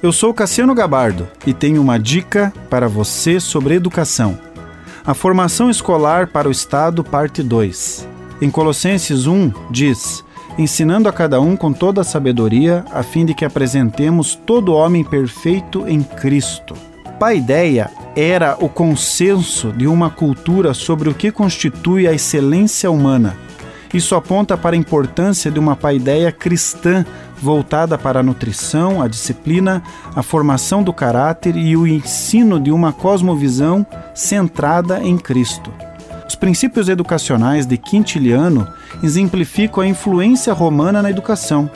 Eu sou Cassiano Gabardo e tenho uma dica para você sobre educação. A formação escolar para o Estado, parte 2. Em Colossenses 1, diz: Ensinando a cada um com toda a sabedoria, a fim de que apresentemos todo homem perfeito em Cristo. Paideia era o consenso de uma cultura sobre o que constitui a excelência humana. Isso aponta para a importância de uma paideia cristã voltada para a nutrição, a disciplina, a formação do caráter e o ensino de uma cosmovisão centrada em Cristo. Os princípios educacionais de Quintiliano exemplificam a influência romana na educação.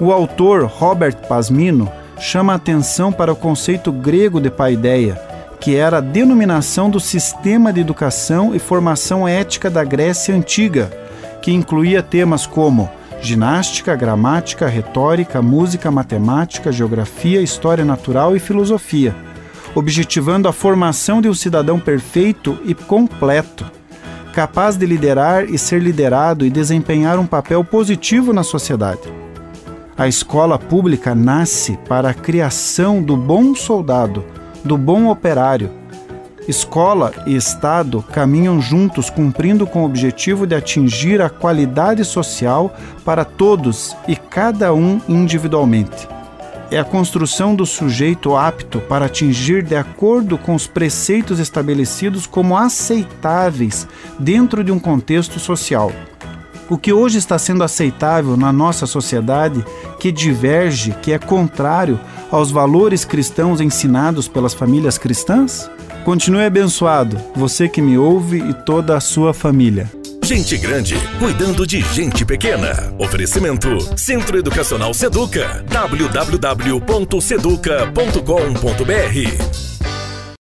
O autor Robert Pasmino chama a atenção para o conceito grego de paideia, que era a denominação do sistema de educação e formação ética da Grécia antiga, que incluía temas como ginástica, gramática, retórica, música, matemática, geografia, história natural e filosofia, objetivando a formação de um cidadão perfeito e completo, capaz de liderar e ser liderado e desempenhar um papel positivo na sociedade. A escola pública nasce para a criação do bom soldado, do bom operário, Escola e Estado caminham juntos, cumprindo com o objetivo de atingir a qualidade social para todos e cada um individualmente. É a construção do sujeito apto para atingir de acordo com os preceitos estabelecidos como aceitáveis dentro de um contexto social. O que hoje está sendo aceitável na nossa sociedade, que diverge, que é contrário aos valores cristãos ensinados pelas famílias cristãs? Continue abençoado, você que me ouve e toda a sua família. Gente grande cuidando de gente pequena. Oferecimento Centro Educacional Seduca. www.seduca.com.br